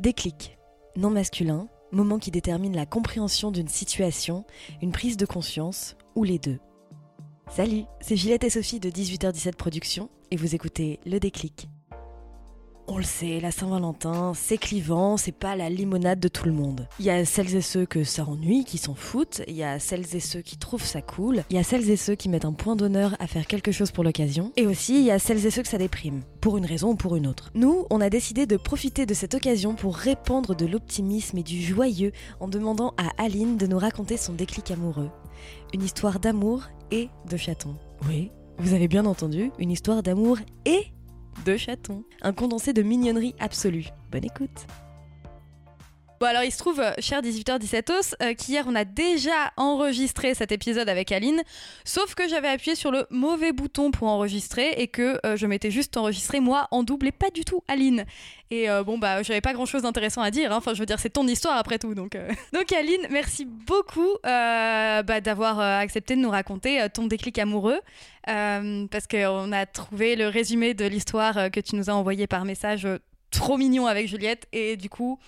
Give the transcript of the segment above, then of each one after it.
Déclic. Non masculin, moment qui détermine la compréhension d'une situation, une prise de conscience ou les deux. Salut, c'est Gillette et Sophie de 18h17 Productions et vous écoutez Le Déclic. On le sait, la Saint-Valentin, c'est clivant, c'est pas la limonade de tout le monde. Il y a celles et ceux que ça ennuie, qui s'en foutent, il y a celles et ceux qui trouvent ça cool, il y a celles et ceux qui mettent un point d'honneur à faire quelque chose pour l'occasion, et aussi il y a celles et ceux que ça déprime, pour une raison ou pour une autre. Nous, on a décidé de profiter de cette occasion pour répandre de l'optimisme et du joyeux en demandant à Aline de nous raconter son déclic amoureux. Une histoire d'amour et de chaton. Oui, vous avez bien entendu, une histoire d'amour et de chatons. Un condensé de mignonnerie absolue. Bonne écoute. Bon alors il se trouve, euh, cher 18h17 os, euh, qu'hier on a déjà enregistré cet épisode avec Aline, sauf que j'avais appuyé sur le mauvais bouton pour enregistrer et que euh, je m'étais juste enregistré moi en double et pas du tout Aline. Et bon bah j'avais pas grand chose d'intéressant à dire, hein. enfin je veux dire c'est ton histoire après tout. Donc, donc Aline, merci beaucoup bah, d'avoir accepté de nous raconter ton déclic amoureux. parce qu'on a trouvé le résumé de l'histoire que tu nous as envoyé par message trop mignon avec Juliette et du coup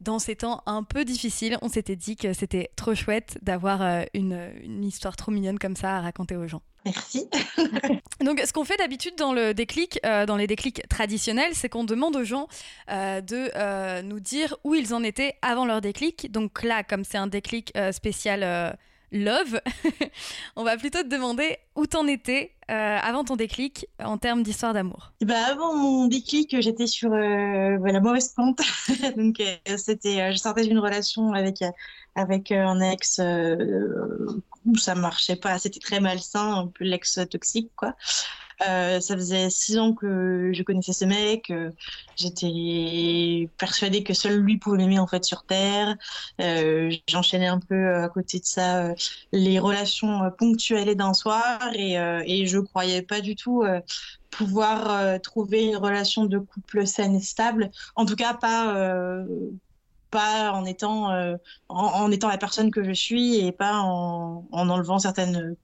dans ces temps un peu difficiles, on s'était dit que c'était trop chouette d'avoir euh, une, une, histoire trop mignonne comme ça à raconter aux gens. Merci. Donc, ce qu'on fait d'habitude dans le déclic, euh, dans les déclics traditionnels, c'est qu'on demande aux gens euh, de euh, nous dire où ils en étaient avant leur déclic. Donc là, comme c'est un déclic spécial love, on va plutôt te demander où t'en étais euh, avant ton déclic en termes d'histoire d'amour. Bah avant mon déclic, j'étais sur euh, la mauvaise pente. Donc euh, c'était, je sortais d'une relation avec avec un ex où ça marchait pas, c'était très malsain, un peu l'ex toxique quoi. Euh, ça faisait six ans que je connaissais ce mec. Euh, J'étais persuadée que seul lui pouvait m'aimer en fait sur Terre. Euh, J'enchaînais un peu à côté de ça les relations ponctuelles d'un soir et, et je croyais pas du tout pouvoir trouver une relation de couple saine et stable. En tout cas, pas pas en étant en, étant la personne que je suis et pas en enlevant certaines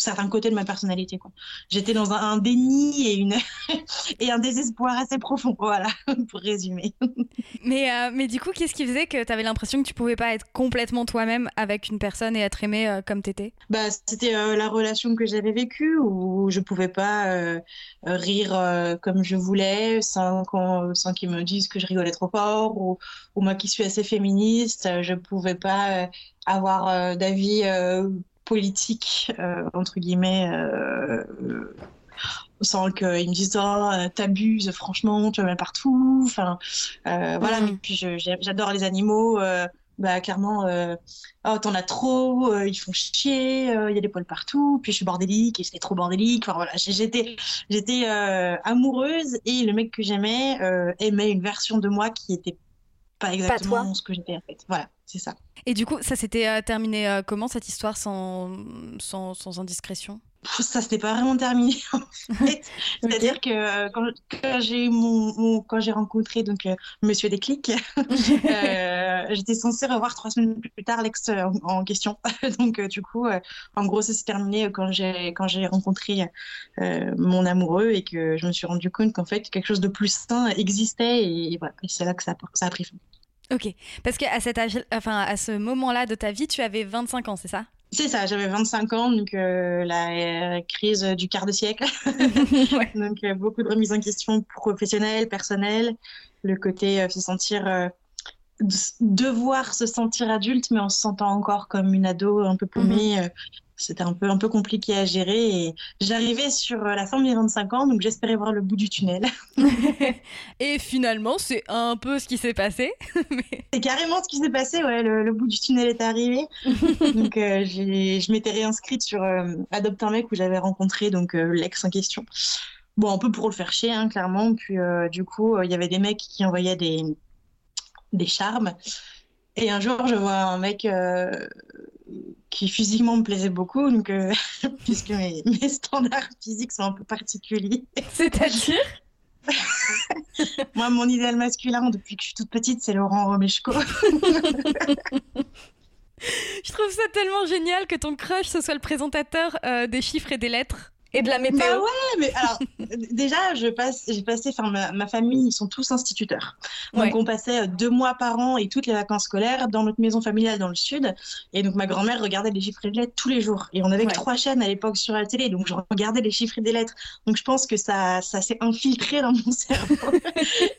certains côtés de ma personnalité. Quoi. J'étais dans un, un, déni et, une et un désespoir assez profond, voilà, pour résumer. mais, euh, mais du coup, qu'est-ce qui faisait que tu avais l'impression que tu pouvais pas être complètement toi-même avec une personne et être aimée euh, comme t'étais? Bah, C'était euh, la relation que j'avais vécue où je pouvais pas rire comme je voulais sans, sans qu'ils me disent que je rigolais trop fort ou, ou, moi qui suis assez féministe, je pouvais pas avoir d'avis politique, euh, entre guillemets, euh, sans qu'ils me disent oh, t'abuses, franchement, tu vas mal partout. Enfin, euh, voilà. Mais puis j'adore les animaux. bah clairement, oh t'en as trop, ils font chier, il y a des poils partout. Puis je suis bordélique et j'étais trop bordélique. Enfin voilà, j'étais j'étais amoureuse et le mec que j'aimais aimait une version de moi qui était pas exactement pas ce que j'étais en fait. Voilà, c'est ça. Et du coup, ça s'était euh, terminé euh, comment cette histoire sans, sans, sans indiscrétion? Ça s'était pas vraiment terminé en fait. C'est-à-dire okay. que euh, quand, quand j'ai mon, mon, quand j'ai rencontré donc euh, Monsieur Déclic, euh, j'étais censée revoir trois semaines plus tard l'ex en, en, question. donc du coup, en gros, ça s'est terminé quand j'ai quand j'ai rencontré mon amoureux et que je me suis rendu compte qu'en fait quelque chose de plus sain existait et, et voilà, c'est là que ça, ça a pris fin. Ok, parce qu'à cet âge, enfin à ce moment-là de ta vie, tu avais 25 ans, c'est ça? C'est ça, j'avais 25 ans, donc euh, la euh, crise du quart de siècle. ouais. Donc euh, beaucoup de remises en question professionnelles, personnelles, le côté se sentir, devoir se sentir adulte, mais en se sentant encore comme une ado un peu paumée, mm -hmm. C'était un peu, un peu compliqué à gérer. Et j'arrivais sur la fin de mes 25 ans, donc j'espérais voir le bout du tunnel. et finalement, c'est un peu ce qui s'est passé. C'est carrément ce qui s'est passé, ouais, le, bout du tunnel est arrivé. donc je m'étais réinscrite sur Adopte un mec où j'avais rencontré donc l'ex en question. Bon, un peu pour le faire chier, hein, clairement. Puis du coup, il y avait des mecs qui envoyaient des, des charmes. Et un jour, je vois un mec euh, qui physiquement me plaisait beaucoup, donc, euh, puisque mes, standards physiques sont un peu particuliers. C'est-à-dire? Moi, mon idéal masculin depuis que je suis toute petite, c'est Laurent Romeshko. je trouve ça tellement génial que ton crush, ce soit le présentateur euh, des chiffres et des lettres et de la météo. Bah ouais, mais alors déjà, je passe, j'ai passé, enfin ma, famille, ils sont tous instituteurs. Donc on passait euh, deux mois par an et toutes les vacances scolaires dans notre maison familiale dans le sud. Et donc ma grand-mère regardait les chiffres et les lettres tous les jours. Et on avait que trois chaînes à l'époque sur la télé, donc je regardais les chiffres et des lettres. Donc je pense que ça, ça s'est infiltré dans mon cerveau.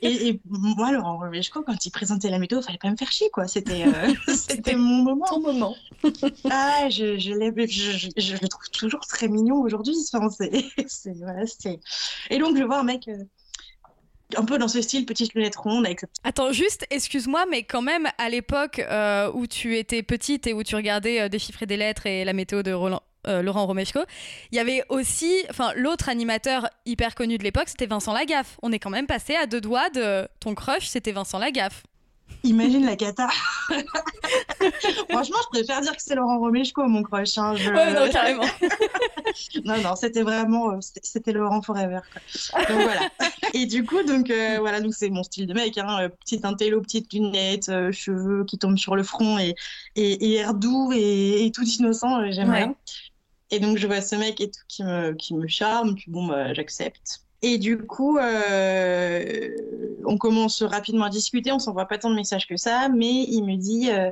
et, moi, Laurent Romeshko, quand il présentait la météo, fallait pas me faire chier, quoi. C'était, euh, c'était mon moment. Ton moment. ah, je, je, je, je, le trouve toujours très mignon aujourd'hui. Et donc, je vois un mec euh, un peu dans ce style, petite lunette ronde. Avec... Attends, juste, excuse-moi, mais quand même, à l'époque euh, où tu étais petite et où tu regardais euh, déchiffrer des lettres et la météo de Laurent Romeshko, il y avait aussi, l'autre animateur hyper connu de l'époque, c'était Vincent Lagaffe. On est quand même passé à deux doigts de ton crush, c'était Vincent Lagaffe. Imagine la cata. Franchement, je préfère dire que c'est Laurent Romeshko, mon crush. Hein, Ouais, non, carrément. non, non, c'était vraiment, euh, c'était Laurent Forever. Donc voilà. Et du coup, donc euh, voilà, donc c'est mon style de mec, hein, euh, petite intello, petite lunette, cheveux qui tombent sur le front et, et, air doux et, tout innocent, j'aime bien. Et donc je vois ce mec et tout qui me, qui me charme, puis bon, bah, j'accepte. Et du coup, euh, on commence rapidement à discuter, on s'envoie pas tant de messages que ça, mais il me dit euh,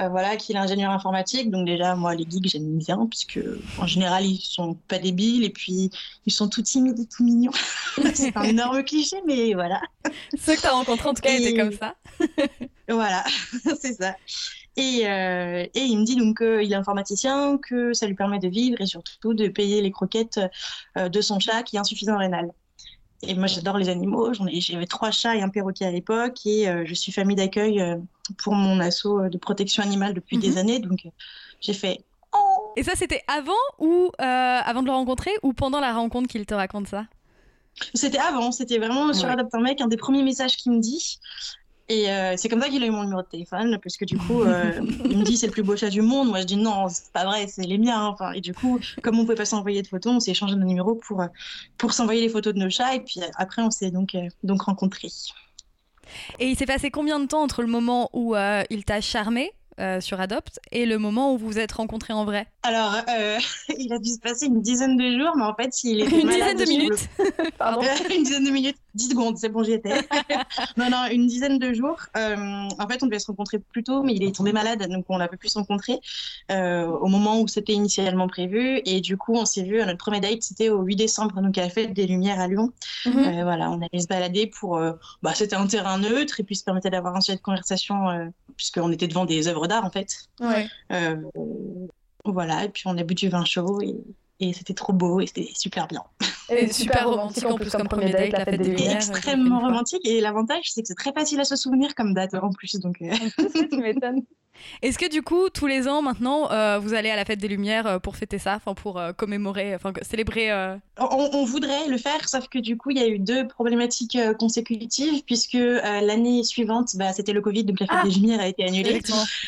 euh, voilà qu'il est ingénieur informatique. Donc déjà, moi, les geeks, j'aime bien, puisque en général, ils sont pas débiles et puis ils sont tout timides et tout mignons. C'est un énorme cliché, mais voilà. Ceux que tu as rencontrés, en tout cas, étaient comme ça. voilà, c'est ça. Et, et, il me dit donc qu'il est informaticien, que ça lui permet de vivre et surtout de payer les croquettes de son chat qui est insuffisant rénal. Et moi, j'adore les animaux. J'avais trois chats et un perroquet à l'époque. Et euh, je suis famille d'accueil euh, pour mon assaut euh, de protection animale depuis des mhm. années. Donc, j'ai fait. Oh et ça, c'était avant ou avant de le rencontrer ou pendant la rencontre qu'il te raconte ça? C'était avant. C'était vraiment sur Adapte un mec, un des premiers messages qu'il me dit. Et euh, c'est comme ça qu'il a eu mon numéro de téléphone, parce que du coup, euh, il me dit c'est le plus beau chat du monde. Moi, je dis non, c'est pas vrai, c'est les miens. Enfin, et du coup, comme on pouvait pas s'envoyer de photos, on s'est échangé nos numéros pour, euh, pour s'envoyer les photos de nos chats. Et puis après, on s'est donc, donc rencontrés. Et il s'est passé combien de temps entre le moment où il t'a charmé euh, sur Adopt et le moment où vous vous êtes rencontrés en vrai? Alors, euh, il a dû se passer une dizaine de jours, mais en fait, il était une dizaine de minutes. Pardon. une dizaine de minutes, 10 secondes, c'est bon, j'y étais. non, non, une dizaine de jours. Euh, en fait, on devait se rencontrer plus tôt, mais il est tombé malade, donc on n'a pas pu se rencontrer au moment où c'était initialement prévu. Et du coup, on s'est vu, notre premier date, c'était au 8 décembre, donc à la fête des Lumières à Lyon. Mhm. voilà, on allait se balader pour. bah, c'était un terrain neutre et puis se permettait d'avoir un sujet de conversation, puisqu'on était devant des œuvres d'art en fait. Euh, voilà, et puis on a bu du vin chaud et, c'était trop beau et c'était super bien. Et super romantique en plus comme premier date, la fête des Lumières. Extrêmement romantique et l'avantage c'est que c'est très facile à se souvenir comme date en plus. Donc, euh. tu m'étonnes. Est-ce que du coup, tous les ans maintenant, euh, vous allez à la fête des Lumières euh, pour fêter ça, enfin pour euh, commémorer, enfin célébrer on, voudrait le faire, sauf que du coup, il y a eu deux problématiques consécutives, puisque l'année suivante, bah, c'était le Covid, donc la fête ah des Lumières a été annulée.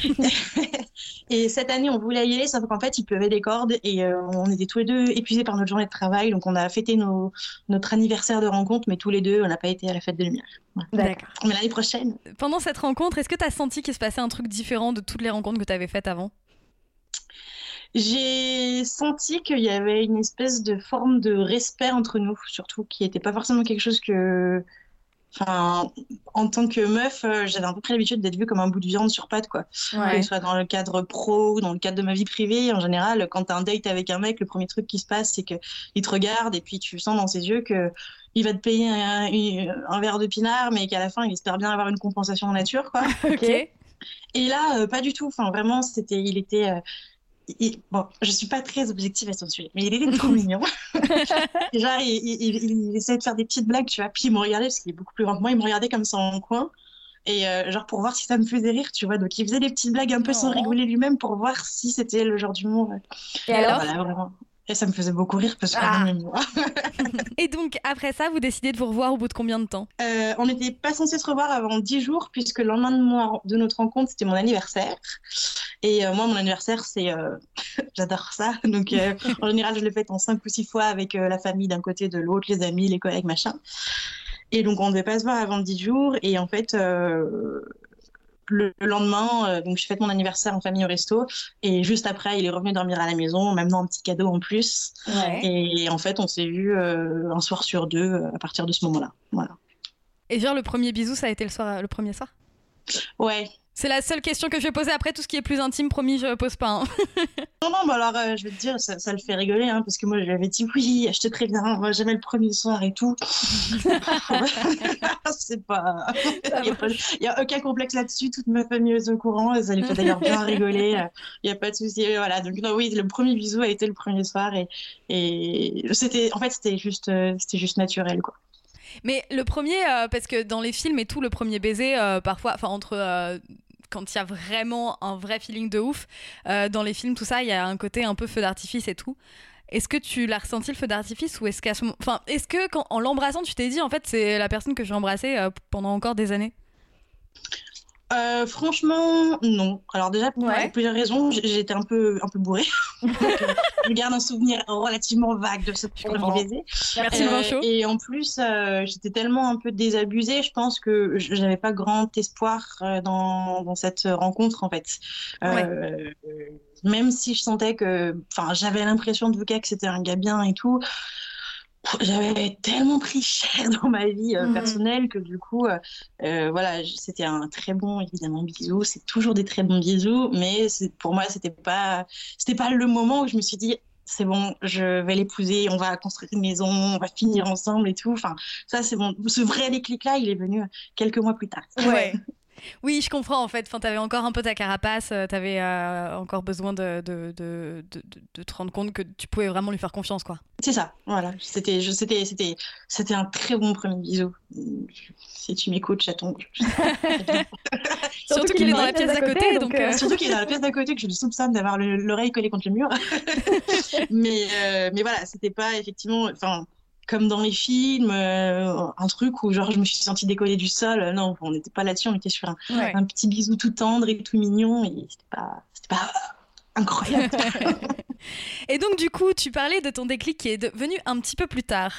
et cette année, on voulait y aller, sauf qu'en fait, il pleuvait des cordes et on était tous les deux épuisés par notre journée de travail, donc on a fêté nos, notre anniversaire de rencontre, mais tous les deux, on n'a pas été à la fête des Lumières. D'accord. Mais l'année prochaine. Pendant cette rencontre, est-ce que tu as senti qu'il se passait un truc différent de toutes les rencontres que tu avais faites avant? J'ai senti qu'il y avait une espèce de forme de respect entre nous, surtout, qui n'était pas forcément quelque chose que. Enfin, en tant que meuf, euh, j'avais un peu l'habitude d'être vue comme un bout de viande sur pattes, quoi. Que ce soit dans le cadre pro ou dans le cadre de ma vie privée. En général, quand tu as un date avec un mec, le premier truc qui se passe, c'est qu'il te regarde et puis tu sens dans ses yeux que il va te payer un, verre de pinard, mais qu'à la fin, il espère bien avoir une compensation en nature, quoi. ok. Et là, euh, pas du tout. Enfin, vraiment, c'était, il était, euh, bon, je suis pas très objective à son sujet, mais il était trop mignon. genre, il, il, essayait de faire des petites blagues, tu vois. Puis il me regardait, parce qu'il est beaucoup plus grand que moi, il me regardait comme ça en coin. Et euh, genre pour voir si ça me faisait rire, tu vois. Donc il faisait des petites blagues un peu sans oh. rigoler lui-même pour voir si c'était le genre d'humour. Et alors? Voilà, Et ça me faisait beaucoup rire parce que ah. moi. Et donc après ça, vous décidez de vous revoir au bout de combien de temps? Euh, On n'était pas censé se revoir avant 10 jours puisque le lendemain de, moi, de notre rencontre, c'était mon anniversaire. Et euh, moi, mon anniversaire, c'est... J'adore ça. Donc en général, je le fête en 5 ou 6 fois avec la famille d'un côté, de l'autre, les amis, les collègues, machin. Et donc, on ne devait pas se voir avant 10 jours. Et en fait, euh, le, lendemain, euh, donc je fête mon anniversaire en famille au resto. Et juste après, il est revenu dormir à la maison, m'amenant un petit cadeau en plus. Et, en fait, on s'est vu euh, un soir sur deux à partir de ce moment-là. Voilà. Et genre, le premier bisou, ça a été le, soir, le premier soir? Ouais, c'est la seule question que je vais poser. Après, tout ce qui est plus intime, promis, je pose pas. Hein. non, non, bah alors, euh, je vais te dire, ça, le fait rigoler, hein, parce que moi, je lui avais dit oui, je te préviens, jamais le premier soir et tout. c'est pas. Il n'y a, aucun complexe là-dessus. Toute ma famille est au courant. Ça lui fait d'ailleurs bien rigoler. Il n'y a pas de souci. Voilà. Donc, oui, le premier bisou a été le premier soir. Et, et c'était, en fait, c'était juste, euh, c'était juste naturel, quoi. Mais le premier, euh, parce que dans les films et tout, le premier baiser, parfois, enfin entre quand il y a vraiment un vrai feeling de ouf. Euh, dans les films, tout ça, il y a un côté un peu feu d'artifice et tout. Est-ce que tu l'as ressenti le feu d'artifice ou est-ce qu'à ce moment... enfin, est-ce que en l'embrassant, tu t'es dit en fait c'est la personne que je vais embrasser euh, pendant encore des années? Euh, franchement, non. Alors déjà, pour plusieurs raisons, j'étais un peu, un peu bourrée. je garde un souvenir relativement vague de ce premier baiser. Merci euh, Et en plus, euh, j'étais tellement un peu désabusée, je pense que j'avais pas grand espoir euh, dans, dans, cette rencontre en fait. même si je sentais que, enfin, j'avais l'impression de vous que c'était un gars bien et tout j'avais tellement pris cher dans ma vie euh, mhm. personnelle que du coup, euh, euh, voilà, c'était un très bon évidemment bisou. C'est toujours des très bons bisous, mais pour moi, c'était pas, c'était pas le moment où je me suis dit c'est bon, je vais l'épouser, on va construire une maison, on va finir ensemble et tout. Enfin, ça c'est bon. Ce vrai déclic là, il est venu quelques mois plus tard. Ouais. Oui, je comprends en fait. Enfin, tu avais encore un peu ta carapace, tu avais encore besoin de, de, de, de, te rendre compte que tu pouvais vraiment lui faire confiance, quoi. C'est ça, voilà. C'était, c'était, c'était, c'était un très bon premier bisou. Si tu m'écoutes, chaton. surtout qu'il est dans la pièce d'à côté, donc. Euh, euh, surtout qu'il est dans la pièce d'à côté, que je le soupçonne d'avoir l'oreille collée contre le mur. mais, euh, mais voilà, c'était pas effectivement, enfin, comme dans les films, un truc où genre je me suis sentie décoller du sol. Non, on n'était pas là-dessus, on était sur un, un, petit bisou tout tendre et tout mignon, et c'était pas, incroyable. Et donc, du coup, tu parlais de ton déclic qui est venu un petit peu plus tard.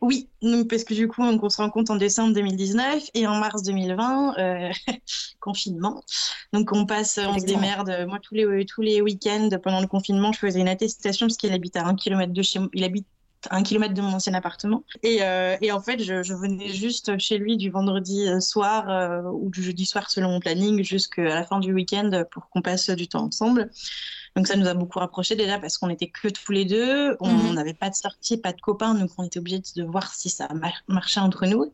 Oui, parce que du coup, on, se rencontre en décembre 2019 et en mars 2020, euh, confinement. Donc, on passe, on se démerde. Moi, tous les, tous les week-ends pendant le confinement, je faisais une attestation parce qu'il habite à un kilomètre de chez moi. Il habite un kilomètre de mon ancien appartement. Et, euh, et en fait, je, venais juste chez lui du vendredi soir ou du jeudi soir selon mon planning jusqu'à la fin du week-end pour qu'on passe du temps ensemble. Donc ça nous a beaucoup rapprochés déjà parce qu'on était que tous les deux, on mhm. n'avait pas de sortie, pas de copains, donc on était obligés de voir si ça marchait entre nous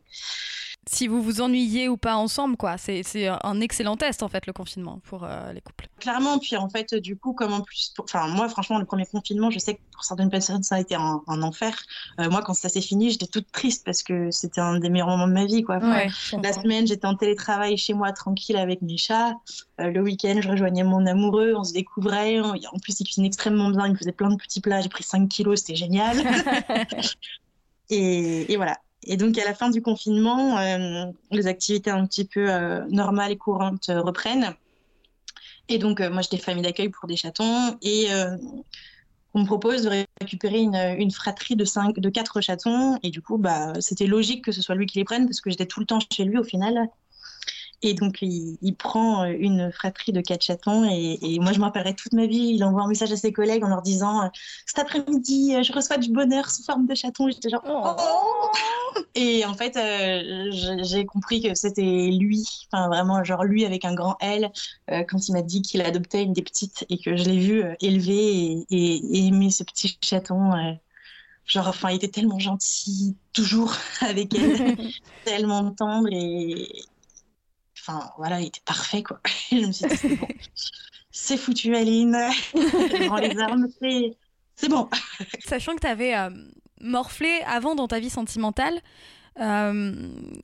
si vous vous ennuyez ou pas ensemble, quoi. C'est un excellent test, en fait, le confinement pour euh, les couples. Clairement, puis en fait, du coup, comme en plus, enfin, moi, franchement, le premier confinement, je sais que pour certaines personnes, ça a été un, enfer. Euh, moi, quand ça s'est fini, j'étais toute triste parce que c'était un des meilleurs moments de ma vie, quoi. la semaine, j'étais en télétravail chez moi, tranquille avec mes chats. Euh, le week-end, je rejoignais mon amoureux, on se découvrait. En plus, il cuisine extrêmement bien, il faisait plein de petits plats. J'ai pris 5 kilos, c'était génial. et, et voilà. Et donc, à la fin du confinement, euh, les activités un petit peu euh, normales et courantes euh, reprennent. Et donc, moi, j'étais famille d'accueil pour des chatons. Et on me propose de récupérer une, fratrie de, de quatre chatons. Et du coup, bah, c'était logique que ce soit lui qui les prenne parce que j'étais tout le temps chez lui au final. Et donc, il, prend euh, une fratrie de quatre chatons. Et, moi, je m'en rappellerai toute ma vie. Il envoie un message à ses collègues en leur disant euh, Cet après-midi, euh, je reçois du bonheur sous forme de chaton. J'étais genre oh. Et en fait, j'ai compris que c'était lui, enfin vraiment, genre lui avec un grand L, quand il m'a dit qu'il adoptait une des petites et que je l'ai vu élever et, aimer ce petit chaton. genre, enfin, il était tellement gentil, toujours avec elle, tellement tendre et, enfin voilà, il était parfait quoi. je me suis dit c'est bon. foutu, Aline. les armes, c'est bon. Sachant que tu avais morflé avant dans ta vie sentimentale, euh,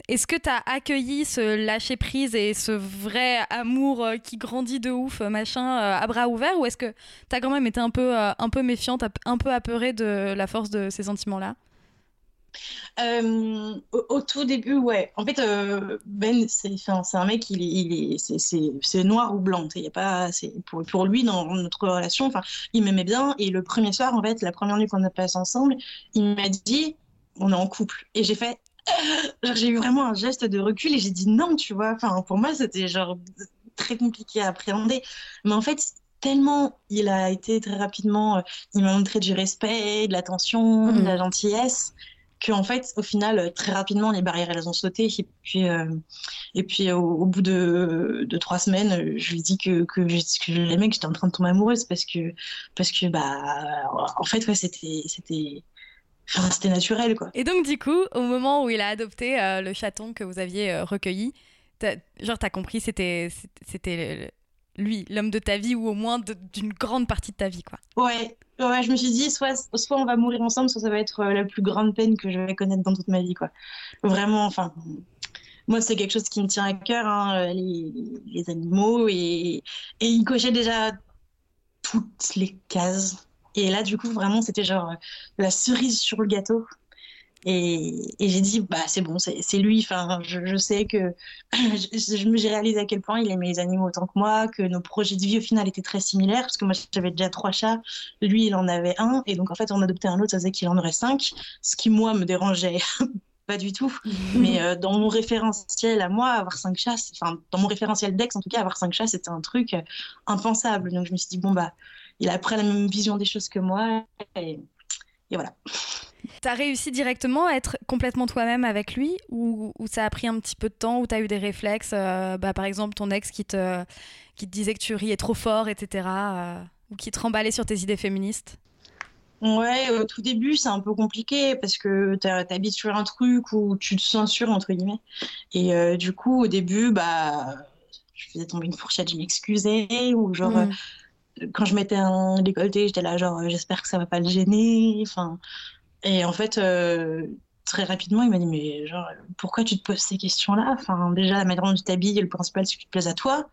est-ce que tu as accueilli ce lâcher prise et ce vrai amour euh, qui grandit de ouf, machin, euh, à bras ouverts, ou est-ce que tu as quand même été un peu, un peu méfiante, un peu apeurée de la force de ces sentiments-là? Au, tout début, ouais. En fait, Ben, c'est un mec, il est, c'est noir ou blanc. Il y a pas, pour, pour lui dans notre relation. Il m'aimait bien. Et le premier soir, en fait, la première nuit qu'on a passé ensemble, il m'a dit, on est en couple. Et j'ai fait, j'ai eu vraiment un geste de recul et j'ai dit non, tu vois. Enfin, pour moi, c'était genre très compliqué à appréhender. Mais en fait, tellement il a été très rapidement, euh, il m'a montré du respect, de l'attention, de la mhm. gentillesse, qu'en fait, au final, très rapidement, les barrières, elles ont sauté. Et puis, euh, et puis au, bout de, de, trois semaines, je lui ai dit que, que, je, que je l'aimais, que j'étais en train de tomber amoureuse parce que, parce que bah, en fait, ouais, c'était, c'était, c'était naturel, quoi. Et donc, du coup, au moment où il a adopté euh, le chaton que vous aviez euh, recueilli, as, genre, t'as compris, c'était, c'était lui, l'homme de ta vie, ou au moins d'une grande partie de ta vie, quoi. Ouais, ouais, je me suis dit, soit, soit on va mourir ensemble, soit ça va être euh, la plus grande peine que je vais connaître dans toute ma vie, quoi. Vraiment, enfin. Moi, c'est quelque chose qui me tient à cœur, hein, les, les, animaux, et, et il cochait déjà toutes les cases et là, du coup, vraiment, c'était genre euh, la cerise sur le gâteau. Et, j'ai dit, bah, c'est bon, c'est lui. Enfin, je, sais que je, me j'ai réalisé à quel point il aimait les animaux autant que moi, que nos projets de vie au final étaient très similaires, parce que moi j'avais déjà trois chats, lui il en avait un, et donc en fait on adoptait un autre, ça faisait qu'il en aurait cinq, ce qui moi me dérangeait pas du tout. Mais euh, dans mon référentiel à moi, avoir cinq chats, enfin dans mon référentiel d'ex en tout cas, avoir cinq chats c'était un truc impensable. Donc je me suis dit, bon bah il a après la même vision des choses que moi. Et, voilà. Tu as réussi directement à être complètement toi-même avec lui ou, ça a pris un petit peu de temps, ou tu as eu des réflexes euh, bah, Par exemple, ton ex qui te, qui te disait que tu riais trop fort, etc. Euh, ou qui te remballait sur tes idées féministes? Ouais, au tout début, c'est un peu compliqué parce que tu habites sur un truc où tu te censures, entre guillemets. Et euh, du coup, au début, bah, je faisais tomber une fourchette, je m'excusais, ou genre, mm quand je mettais un décolleté, j'étais là genre j'espère que ça va pas le gêner. Enfin, et en fait, euh, très rapidement, il m'a dit mais genre pourquoi tu te poses ces questions-là? Enfin, déjà la manière dont tu t'habilles, le principal c'est que tu te plaises à toi.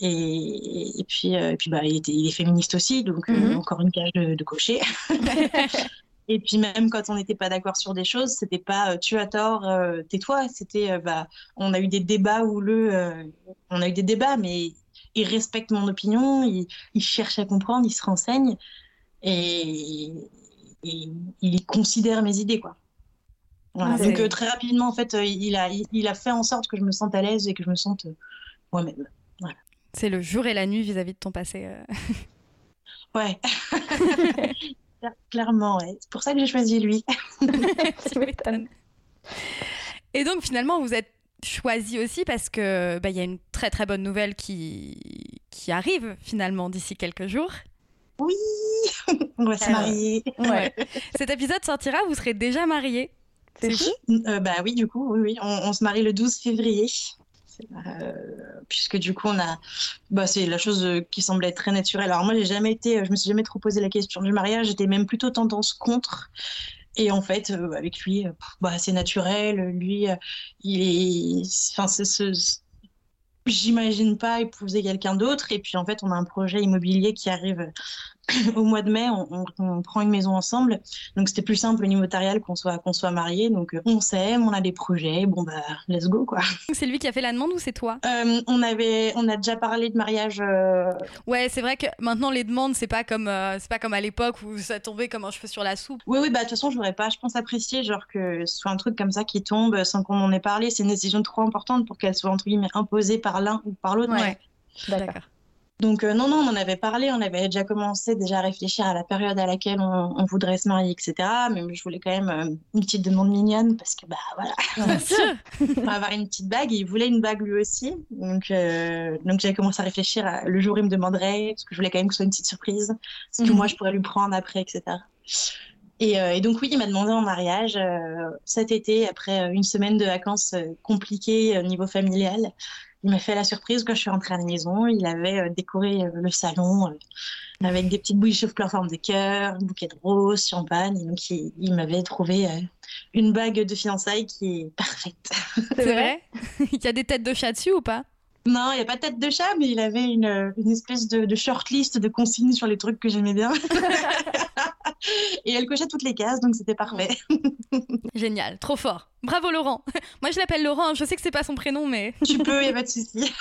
Et, et puis, euh, et puis bah, il, était, il est féministe aussi, donc euh, mhm. encore une cage de, cocher. et puis même quand on n'était pas d'accord sur des choses, c'était pas tu as tort, tais-toi. C'était bah, on a eu des débats où le, on a eu des débats, mais il respecte mon opinion, il, cherche à comprendre, il se renseigne et, il considère mes idées, quoi. Ah, Donc euh, très rapidement, en fait, euh, il a, il, a fait en sorte que je me sente à l'aise et que je me sente euh, moi-même. C'est le jour et la nuit vis-à-vis de ton passé. Ouais. Clairement, ouais. C'est pour ça que j'ai choisi lui. tu m'étonnes. Et donc finalement, vous êtes choisi aussi parce que bah, il y a une très très bonne nouvelle qui, qui arrive finalement d'ici quelques jours. Oui, on va se marier. Ouais. Cet épisode sortira, vous serez déjà mariés. C'est fou euh, Bah oui, du coup, oui, oui. On, se marie le 12 février. Euh, puisque du coup on a bah, c'est la chose qui semblait être très naturelle alors moi j'ai jamais été je me suis jamais trop posé la question du mariage j'étais même plutôt tendance contre et en fait, euh, avec lui, euh, bah, c'est naturel. Lui, euh, il est. Enfin, ce, j'imagine pas épouser quelqu'un d'autre. Et puis en fait, on a un projet immobilier qui arrive au mois de mai, on, prend une maison ensemble. Donc c'était plus simple au niveau notarial qu'on soit, qu'on soit mariés. Donc euh, on s'aime, on a des projets. Bon bah let's go quoi. C'est lui qui a fait la demande ou c'est toi? Euh, On avait, on a déjà parlé de mariage. Euh, ouais, c'est vrai que maintenant les demandes c'est pas comme, c'est pas comme à l'époque où ça tombait comme un cheveu sur la soupe. Oui oui bah de toute façon je voudrais pas, je pense apprécier genre que ce soit un truc comme ça qui tombe sans qu'on en ait parlé. C'est une décision trop importante pour qu'elle soit entre guillemets imposée par l'un ou par l'autre. Ouais. D'accord. Donc euh, non, non, on en avait parlé, on avait déjà commencé déjà à réfléchir à la période à laquelle on, voudrait se marier, etc. Mais je voulais quand même euh, une petite demande mignonne parce que bah voilà, on va avoir une petite bague. Et il voulait une bague lui aussi, donc euh, donc j'avais commencé à réfléchir. À, le jour où il me demanderait, parce que je voulais quand même que ce soit une petite surprise, ce que mhm. moi je pourrais lui prendre après, etc. Et, et, donc oui, il m'a demandé en mariage cet été, après une semaine de vacances compliquées au niveau familial. il m'a fait la surprise quand je suis rentrée à la maison. Il avait décoré le salon avec des petites bougies chauffe-fleurs forme de cœur, un bouquet de roses, champagne. donc, il, m'avait trouvé une bague de fiançailles qui est parfaite. C'est vrai? Il y a des têtes de chat dessus ou pas? Non, il n'y a pas de tête de chat, mais il avait une, une espèce de, de shortlist de consignes sur les trucs que j'aimais bien. Et elle cochait toutes les cases, donc c'était parfait. Génial, trop fort. Bravo Laurent. Moi je l'appelle Laurent, je sais que c'est pas son prénom, mais. Tu peux, il n'y a pas de souci.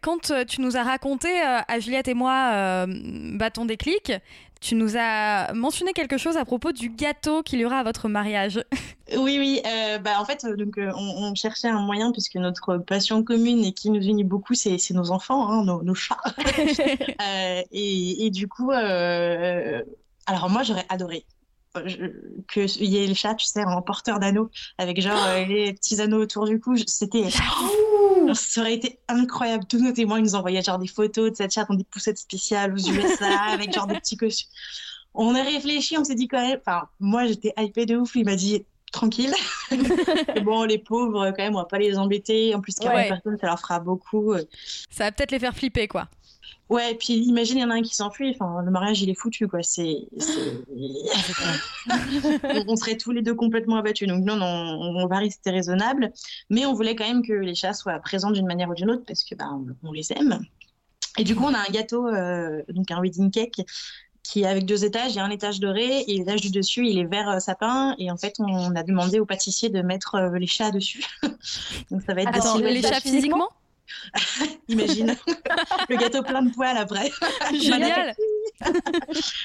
Quand euh, tu nous as raconté euh, à Juliette et moi euh, Bâton déclic, tu nous as mentionné quelque chose à propos du gâteau qu'il y aura à votre mariage. Oui, oui. bah, en fait, donc, on, cherchait un moyen, puisque notre passion commune et qui nous unit beaucoup, c'est nos enfants, hein, nos, chats. et, et, du coup, alors moi, j'aurais adoré qu'il y ait le chat, tu sais, en porteur d'anneaux, avec genre euh, les petits anneaux autour du cou. C'était. Ça aurait été incroyable. Tous nos témoins nous envoyaient genre des photos de cette chatte dans des poussettes spéciales aux USA, avec genre des petits costumes. On a réfléchi, on s'est dit quand même. Enfin, moi, j'étais hypée de ouf. Il m'a dit tranquille. bon, les pauvres, quand même, on va pas les embêter. En plus, 40 personnes, ça leur fera beaucoup. Ça va peut-être les faire flipper, quoi. Ouais, puis imagine, il y en a un qui s'enfuit. Enfin, le mariage, il est foutu, quoi. C'est, on serait tous les deux complètement abattus. Donc non, non, on, va rester raisonnable, mais on voulait quand même que les chats soient présents d'une manière ou d'une autre parce que bah, on, les aime. Et du coup, on a un gâteau, euh, donc un wedding cake qui est avec deux étages. Il y a un étage doré et l'étage du dessus, il est vert euh, sapin. Et en fait, on a demandé au pâtissier de mettre euh, les chats dessus. donc ça va être Attends, les chats physiquement? Imagine le gâteau plein de poils après. Génial.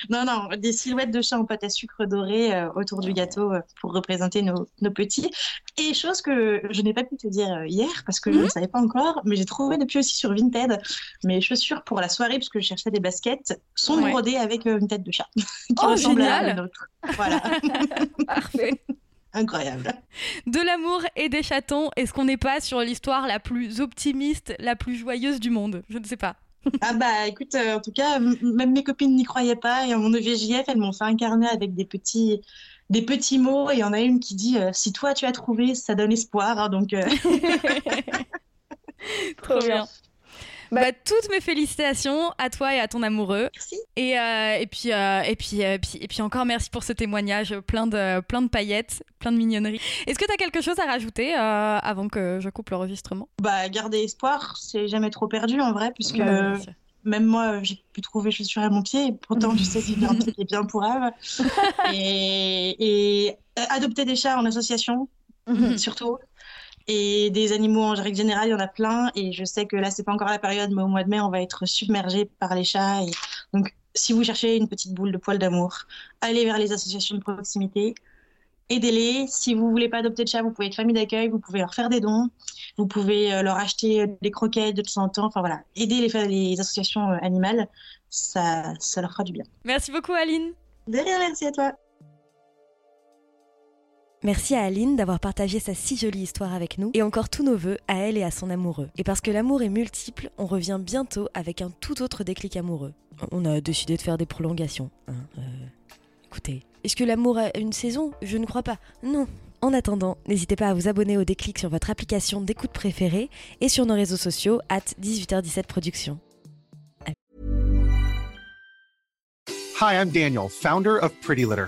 non, non, des silhouettes de chats en pâte à sucre doré euh, autour du gâteau euh, pour représenter nos, petits. Et chose que je n'ai pas pu te dire euh, hier parce que je ne mhm. savais pas encore, mais j'ai trouvé depuis aussi sur Vinted mes chaussures pour la soirée parce que je cherchais des baskets sont brodées avec une tête de chat qui oh, ressemble à la nôtre. Voilà. Parfait. Incroyable. De l'amour et des chatons, est-ce qu'on n'est pas sur l'histoire la plus optimiste, la plus joyeuse du monde? Je ne sais pas. ah bah écoute, euh, en tout cas, même mes copines n'y croyaient pas. Et à mon EVJF, elles m'ont fait un carnet avec des petits, des petits mots. Et il y en a une qui dit euh, Si toi tu as trouvé, ça donne espoir. Hein, donc. Euh. Trop bien. Bah, bah, toutes mes félicitations à toi et à ton amoureux. Merci. Et, euh, et, puis, euh, et, puis, euh, puis, et puis encore merci pour ce témoignage plein de, plein de paillettes, plein de mignonneries. Est-ce que tu as quelque chose à rajouter avant que je coupe l'enregistrement? Bah, garder espoir, c'est jamais trop perdu en vrai, puisque. même moi, j'ai pu trouver chaussures à mon pied, et pourtant, je sais un truc qui est bien pour elle. et, et adopter des chats en association, mhm. surtout et des animaux en règle générale, il y en a plein. Et je sais que là, c'est pas encore la période, mais au mois de mai, on va être submergé par les chats. Et donc, si vous cherchez une petite boule de poil d'amour, allez vers les associations de proximité. Aidez-les. Si vous voulez pas adopter de chat, vous pouvez être famille d'accueil, vous pouvez leur faire des dons, vous pouvez euh, leur acheter euh, des croquettes de temps en temps. Enfin voilà, aider les, les associations euh, animales, ça, ça leur fera du bien. Merci beaucoup, Aline. De rien, merci à toi. Merci à Aline d'avoir partagé sa si jolie histoire avec nous et encore tous nos voeux à elle et à son amoureux. Et parce que l'amour est multiple, on revient bientôt avec un tout autre déclic amoureux. On a décidé de faire des prolongations. Hein, euh, écoutez, est-ce que l'amour a une saison? Je ne crois pas. Non. En attendant, n'hésitez pas à vous abonner au déclic sur votre application d'écoute préférée et sur nos réseaux sociaux at 18h17 Productions. Hi, I'm Daniel, founder of Pretty Litter.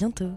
Bientôt.